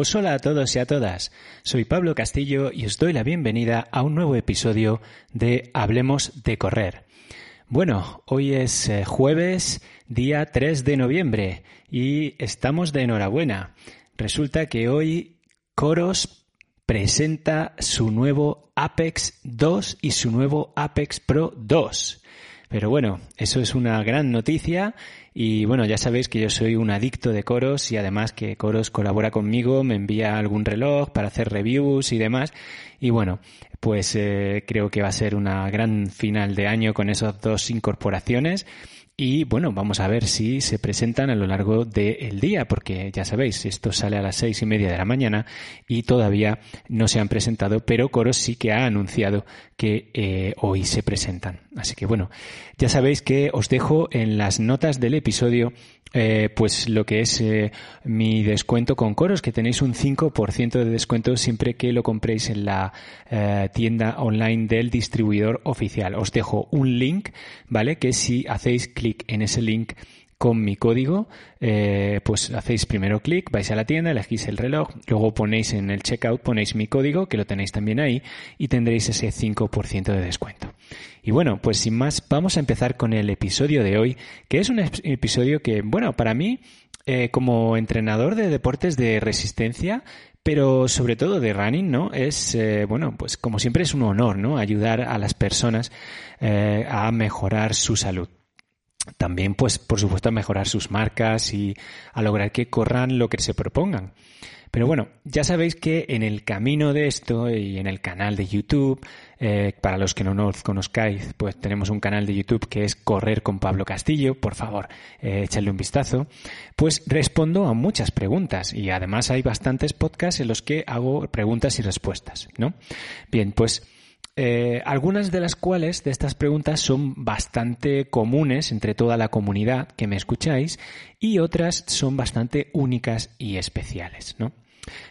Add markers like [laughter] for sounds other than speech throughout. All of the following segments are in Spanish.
Pues hola a todos y a todas, soy Pablo Castillo y os doy la bienvenida a un nuevo episodio de Hablemos de Correr. Bueno, hoy es eh, jueves, día 3 de noviembre y estamos de enhorabuena. Resulta que hoy Coros presenta su nuevo Apex 2 y su nuevo Apex Pro 2. Pero bueno, eso es una gran noticia y bueno, ya sabéis que yo soy un adicto de Coros y además que Coros colabora conmigo, me envía algún reloj para hacer reviews y demás. Y bueno, pues eh, creo que va a ser una gran final de año con esas dos incorporaciones. Y bueno, vamos a ver si se presentan a lo largo del día, porque ya sabéis, esto sale a las seis y media de la mañana y todavía no se han presentado, pero Coros sí que ha anunciado que eh, hoy se presentan. Así que bueno, ya sabéis que os dejo en las notas del episodio eh, pues lo que es eh, mi descuento con Coros, que tenéis un 5% de descuento siempre que lo compréis en la tienda online del distribuidor oficial. Os dejo un link, ¿vale? Que si hacéis clic en ese link con mi código, eh, pues hacéis primero clic, vais a la tienda, elegís el reloj, luego ponéis en el checkout, ponéis mi código, que lo tenéis también ahí, y tendréis ese 5% de descuento. Y bueno, pues sin más, vamos a empezar con el episodio de hoy, que es un episodio que, bueno, para mí, eh, como entrenador de deportes de resistencia, pero sobre todo de running, ¿no? Es, eh, bueno, pues como siempre es un honor, ¿no? Ayudar a las personas a mejorar su salud también, pues, por supuesto, a mejorar sus marcas y a lograr que corran lo que se propongan. Pero bueno, ya sabéis que en el camino de esto y en el canal de YouTube, eh, para los que no nos conozcáis, pues tenemos un canal de YouTube que es Correr con Pablo Castillo, por favor, eh, echadle un vistazo, pues respondo a muchas preguntas y además hay bastantes podcasts en los que hago preguntas y respuestas, ¿no? Bien, pues eh, algunas de las cuales de estas preguntas son bastante comunes entre toda la comunidad que me escucháis y otras son bastante únicas y especiales, ¿no?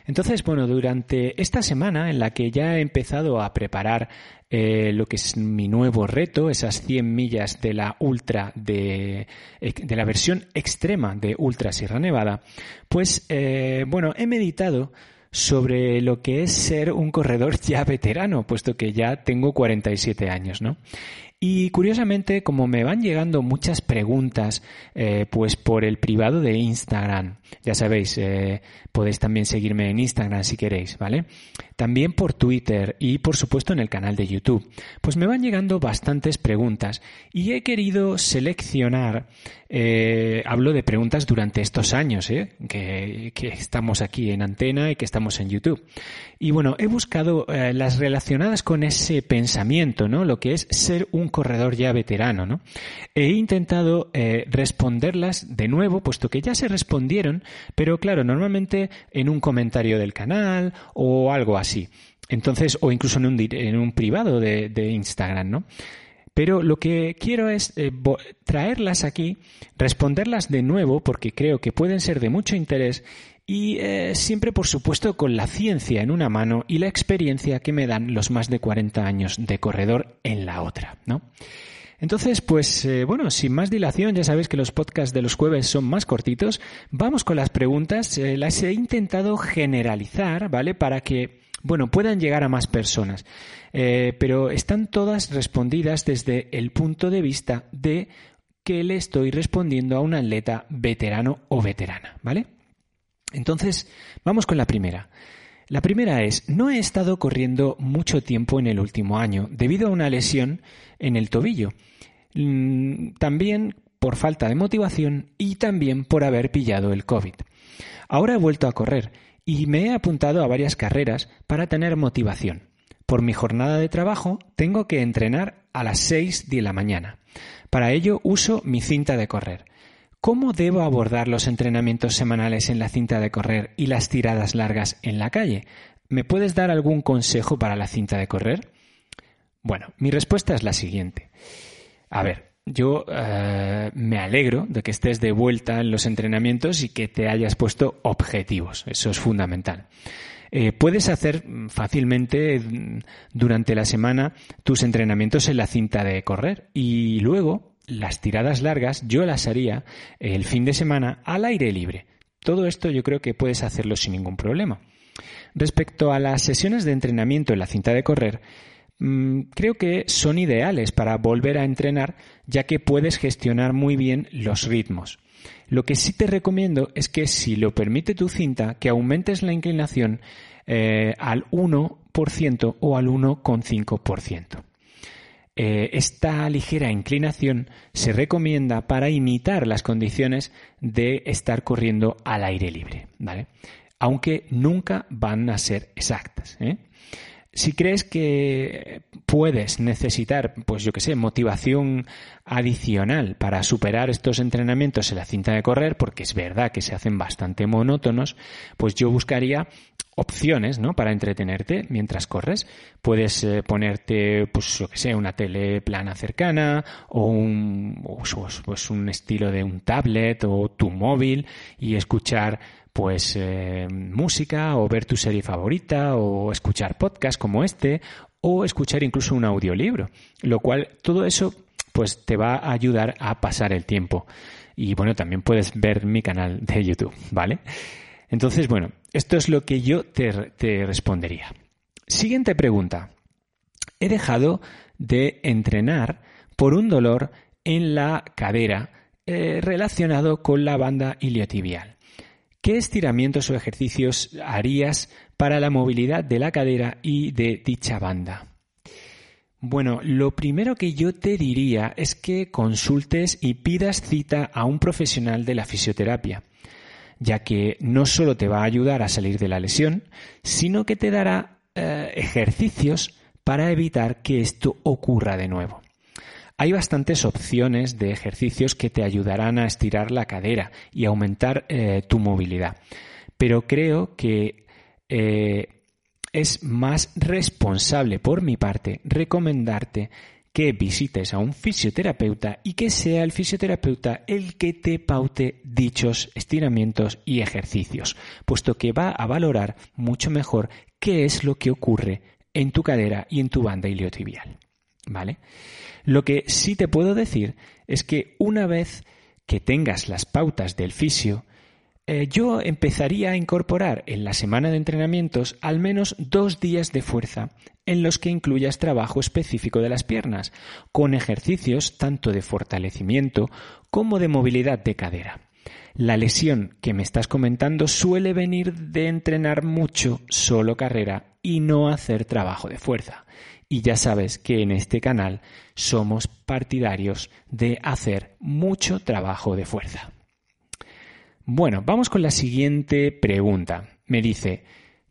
Entonces, bueno, durante esta semana en la que ya he empezado a preparar eh, lo que es mi nuevo reto, esas 100 millas de la ultra de, de la versión extrema de Ultra Sierra Nevada, pues eh, bueno, he meditado sobre lo que es ser un corredor [laughs] ya veterano, puesto que ya tengo 47 años, ¿no? Y curiosamente, como me van llegando muchas preguntas, eh, pues por el privado de Instagram, ya sabéis, eh, podéis también seguirme en Instagram si queréis, ¿vale? También por Twitter y por supuesto en el canal de YouTube. Pues me van llegando bastantes preguntas y he querido seleccionar, eh, hablo de preguntas durante estos años, ¿eh? que, que, estamos aquí en antena y que estamos en YouTube. Y bueno, he buscado eh, las relacionadas con ese pensamiento, ¿no? Lo que es ser un corredor ya veterano, ¿no? He intentado eh, responderlas de nuevo, puesto que ya se respondieron, pero claro, normalmente en un comentario del canal o algo así. Entonces, o incluso en un, en un privado de, de Instagram, ¿no? Pero lo que quiero es eh, traerlas aquí, responderlas de nuevo, porque creo que pueden ser de mucho interés y eh, siempre, por supuesto, con la ciencia en una mano y la experiencia que me dan los más de 40 años de corredor en la otra, ¿no? Entonces, pues eh, bueno, sin más dilación, ya sabéis que los podcasts de los jueves son más cortitos. Vamos con las preguntas. Las he intentado generalizar, ¿vale? Para que, bueno, puedan llegar a más personas. Eh, pero están todas respondidas desde el punto de vista de que le estoy respondiendo a un atleta veterano o veterana, ¿vale? Entonces, vamos con la primera. La primera es, no he estado corriendo mucho tiempo en el último año debido a una lesión en el tobillo. También por falta de motivación y también por haber pillado el COVID. Ahora he vuelto a correr y me he apuntado a varias carreras para tener motivación. Por mi jornada de trabajo tengo que entrenar a las 6 de la mañana. Para ello uso mi cinta de correr. ¿Cómo debo abordar los entrenamientos semanales en la cinta de correr y las tiradas largas en la calle? ¿Me puedes dar algún consejo para la cinta de correr? Bueno, mi respuesta es la siguiente. A ver, yo eh, me alegro de que estés de vuelta en los entrenamientos y que te hayas puesto objetivos. Eso es fundamental. Eh, puedes hacer fácilmente mm, durante la semana tus entrenamientos en la cinta de correr y luego las tiradas largas yo las haría el fin de semana al aire libre. Todo esto yo creo que puedes hacerlo sin ningún problema. Respecto a las sesiones de entrenamiento en la cinta de correr, creo que son ideales para volver a entrenar ya que puedes gestionar muy bien los ritmos. Lo que sí te recomiendo es que si lo permite tu cinta, que aumentes la inclinación eh, al 1% o al 1,5%. Eh, esta ligera inclinación se recomienda para imitar las condiciones de estar corriendo al aire libre, ¿vale? Aunque nunca van a ser exactas. ¿eh? Si crees que puedes necesitar, pues yo que sé, motivación adicional para superar estos entrenamientos en la cinta de correr, porque es verdad que se hacen bastante monótonos, pues yo buscaría opciones, ¿no? Para entretenerte mientras corres. Puedes eh, ponerte, pues, yo que sé, una tele plana cercana o un, pues, pues, un estilo de un tablet o tu móvil y escuchar pues eh, música o ver tu serie favorita o escuchar podcast como este o escuchar incluso un audiolibro, lo cual todo eso pues te va a ayudar a pasar el tiempo. Y bueno, también puedes ver mi canal de YouTube, ¿vale? Entonces, bueno, esto es lo que yo te, respondería. Siguiente pregunta. He dejado de entrenar por un dolor en la cadera eh, relacionado con la banda iliotibial. ¿Qué estiramientos o ejercicios harías para la movilidad de la cadera y de dicha banda? Bueno, lo primero que yo te diría es que consultes y pidas cita a un profesional de la fisioterapia ya que no solo te va a ayudar a salir de la lesión, sino que te dará eh, ejercicios para evitar que esto ocurra de nuevo. Hay bastantes opciones de ejercicios que te ayudarán a estirar la cadera y aumentar eh, tu movilidad, pero creo que eh, es más responsable por mi parte recomendarte que visites a un fisioterapeuta y que sea el fisioterapeuta el que te paute dichos estiramientos y ejercicios, puesto que va a valorar mucho mejor qué es lo que ocurre en tu cadera y en tu banda iliotibial. Lo que sí te puedo decir es que una vez que tengas las pautas del fisio, eh, yo empezaría a incorporar en la semana de entrenamientos al menos dos días de fuerza en los que incluyas trabajo específico de las piernas, con ejercicios tanto de fortalecimiento como de movilidad de cadera. La lesión que me estás comentando suele venir de entrenar mucho solo carrera y no hacer trabajo de fuerza. Y ya sabes que en este canal somos partidarios de hacer mucho trabajo de fuerza. Bueno, vamos con la siguiente pregunta. Me dice,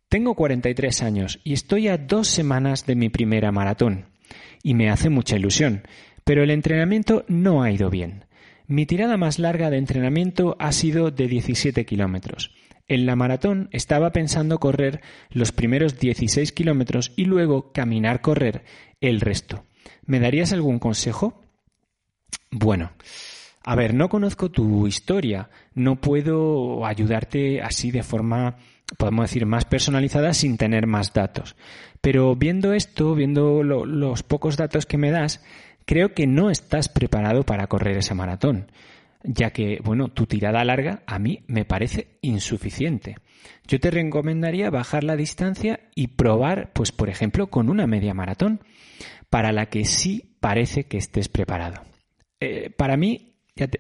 tengo 43 años y estoy a dos semanas de mi primera maratón. Y me hace mucha ilusión, pero el entrenamiento no ha ido bien. Mi tirada más larga de entrenamiento ha sido de 17 kilómetros. En la maratón estaba pensando correr los primeros 16 kilómetros y luego caminar correr el resto. ¿Me darías algún consejo? Bueno, a ver, no conozco tu historia, no puedo ayudarte así de forma, podemos decir, más personalizada sin tener más datos. Pero viendo esto, viendo los pocos datos que me das, creo que no estás preparado para correr esa maratón, ya que, bueno, tu tirada larga a mí me parece insuficiente. Yo te recomendaría bajar la distancia y probar, pues, por ejemplo, con una media maratón, para la que sí parece que estés preparado. Eh, para mí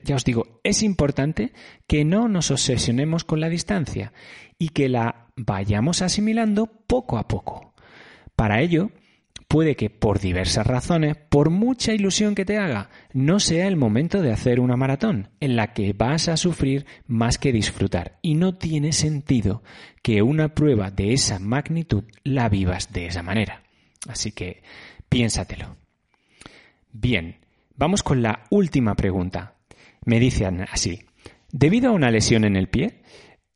ya, os digo, es importante que no nos obsesionemos con la distancia y que la vayamos asimilando poco a poco. Para ello, puede que por diversas razones, por mucha ilusión que te haga, no sea el momento de hacer una maratón, en la que vas a sufrir más que disfrutar. Y no tiene sentido que una prueba de esa magnitud la vivas de esa manera. Así que piénsatelo. Bien, vamos con la última pregunta. Me dicen así, debido a una lesión en el pie,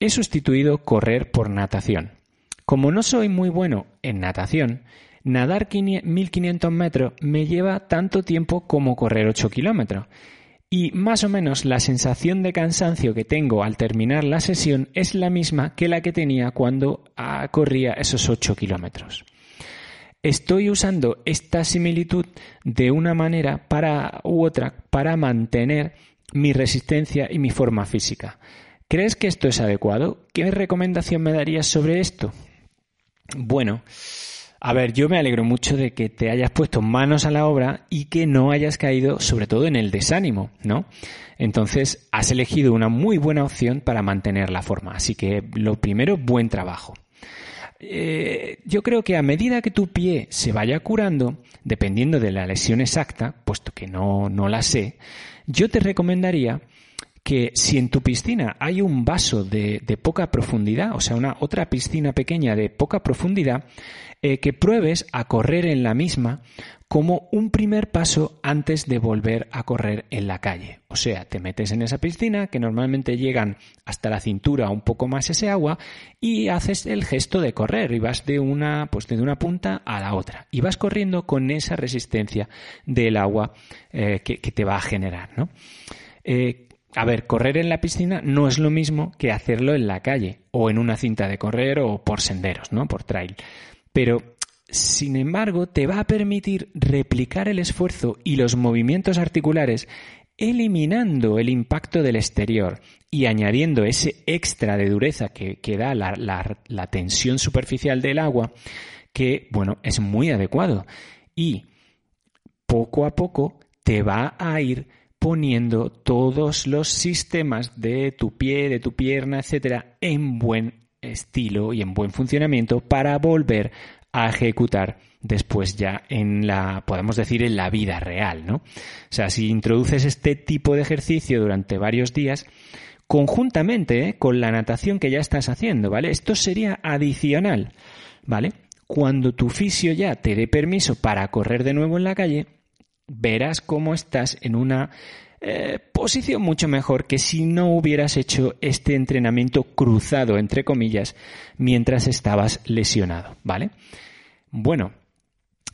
he sustituido correr por natación. Como no soy muy bueno en natación, nadar 1500 metros me lleva tanto tiempo como correr 8 kilómetros. Y más o menos la sensación de cansancio que tengo al terminar la sesión es la misma que la que tenía cuando ah, corría esos 8 kilómetros. Estoy usando esta similitud de una manera para u otra para mantener mi resistencia y mi forma física. ¿Crees que esto es adecuado? ¿Qué recomendación me darías sobre esto? Bueno, a ver, yo me alegro mucho de que te hayas puesto manos a la obra y que no hayas caído sobre todo en el desánimo, ¿no? Entonces, has elegido una muy buena opción para mantener la forma. Así que, lo primero, buen trabajo. Eh, yo creo que a medida que tu pie se vaya curando, dependiendo de la lesión exacta, puesto que no, no la sé, yo te recomendaría que si en tu piscina hay un vaso de, poca profundidad, o sea, una otra piscina pequeña de poca profundidad, eh, que pruebes a correr en la misma como un primer paso antes de volver a correr en la calle. O sea, te metes en esa piscina que normalmente llegan hasta la cintura un poco más ese agua y haces el gesto de correr y vas de una, pues de una punta a la otra y vas corriendo con esa resistencia del agua eh, que, te va a generar, ¿no? Eh, a ver, correr en la piscina no es lo mismo que hacerlo en la calle o en una cinta de correr o por senderos, ¿no? Por trail. Pero, sin embargo, te va a permitir replicar el esfuerzo y los movimientos articulares eliminando el impacto del exterior y añadiendo ese extra de dureza que, da la, tensión superficial del agua, que, bueno, es muy adecuado. Y poco a poco te va a ir poniendo todos los sistemas de tu pie, de tu pierna, etcétera, en buen estilo y en buen funcionamiento para volver a ejecutar después ya en la, podemos decir, en la vida real, ¿no? O sea, si introduces este tipo de ejercicio durante varios días, conjuntamente ¿eh? con la natación que ya estás haciendo, ¿vale? Esto sería adicional, ¿vale? Cuando tu fisio ya te dé permiso para correr de nuevo en la calle, verás cómo estás en una eh, posición mucho mejor que si no hubieras hecho este entrenamiento cruzado, entre comillas, mientras estabas lesionado, ¿vale? Bueno,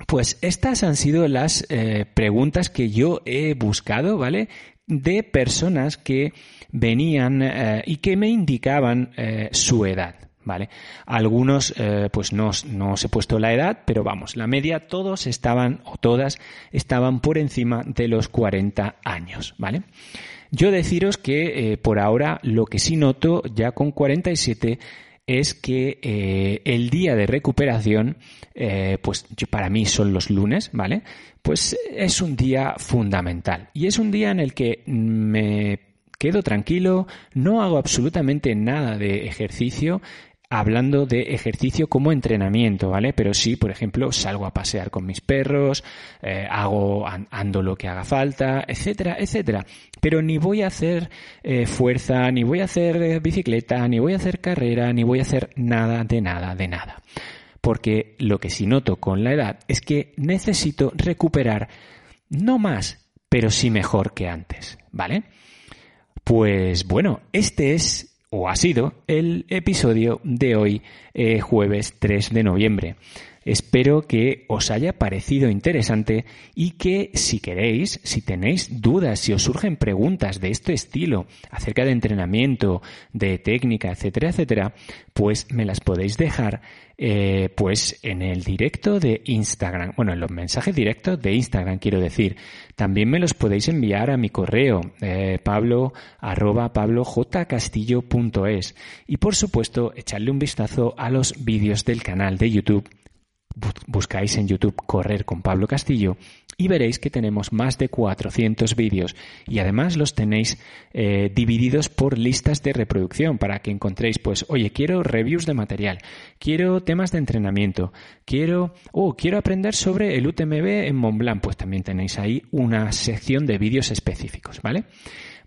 pues estas han sido las eh, preguntas que yo he buscado, ¿vale? De personas que venían eh, y que me indicaban su edad. ¿Vale? Algunos, eh, pues no, no os he puesto la edad, pero vamos, la media todos estaban, o todas, estaban por encima de los 40 años, ¿vale? Yo deciros que eh, por ahora lo que sí noto ya con 47 es que eh, el día de recuperación, pues para mí son los lunes, ¿vale? Pues es un día fundamental y es un día en el que me quedo tranquilo, no hago absolutamente nada de ejercicio, hablando de ejercicio como entrenamiento, ¿vale? Pero sí, por ejemplo, salgo a pasear con mis perros, eh, hago, ando lo que haga falta, etcétera, etcétera. Pero ni voy a hacer eh, fuerza, ni voy a hacer eh, bicicleta, ni voy a hacer carrera, ni voy a hacer nada de nada de nada. Porque lo que sí noto con la edad es que necesito recuperar no más, pero sí mejor que antes, ¿vale? Pues bueno, este es o ha sido el episodio de hoy, eh, jueves 3 de noviembre. Espero que os haya parecido interesante y que si queréis, si tenéis dudas, si os surgen preguntas de este estilo acerca de entrenamiento, de técnica, etcétera, etcétera, pues me las podéis dejar eh, pues en el directo de Instagram, bueno, en los mensajes directos de Instagram quiero decir. También me los podéis enviar a mi correo, eh, pablo arroba pablojcastillo.es y por supuesto echarle un vistazo a los vídeos del canal de YouTube buscáis en YouTube Correr con Pablo Castillo y veréis que tenemos más de 400 vídeos y además los tenéis eh, divididos por listas de reproducción para que encontréis, pues, oye, quiero reviews de material, quiero temas de entrenamiento, quiero, oh, quiero aprender sobre el UTMB en Mont Blanc, pues también tenéis ahí una sección de vídeos específicos, ¿vale?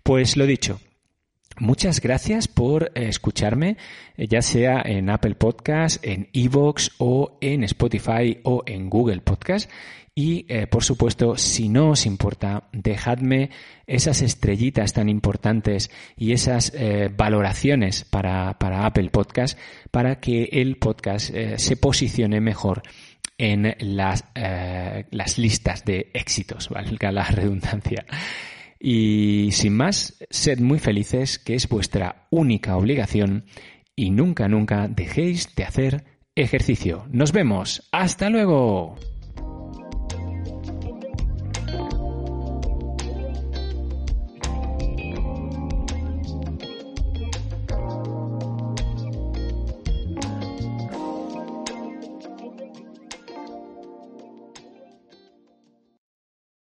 Pues lo dicho, Muchas gracias por eh, escucharme, eh, ya sea en Apple Podcast, en Evox o en Spotify o en Google Podcast. Y, eh, por supuesto, si no os importa, dejadme esas estrellitas tan importantes y esas valoraciones para, Apple Podcast para que el podcast se posicione mejor en las, las listas de éxitos, valga la redundancia. Y sin más, sed muy felices, que es vuestra única obligación, y nunca, nunca dejéis de hacer ejercicio. Nos vemos. Hasta luego.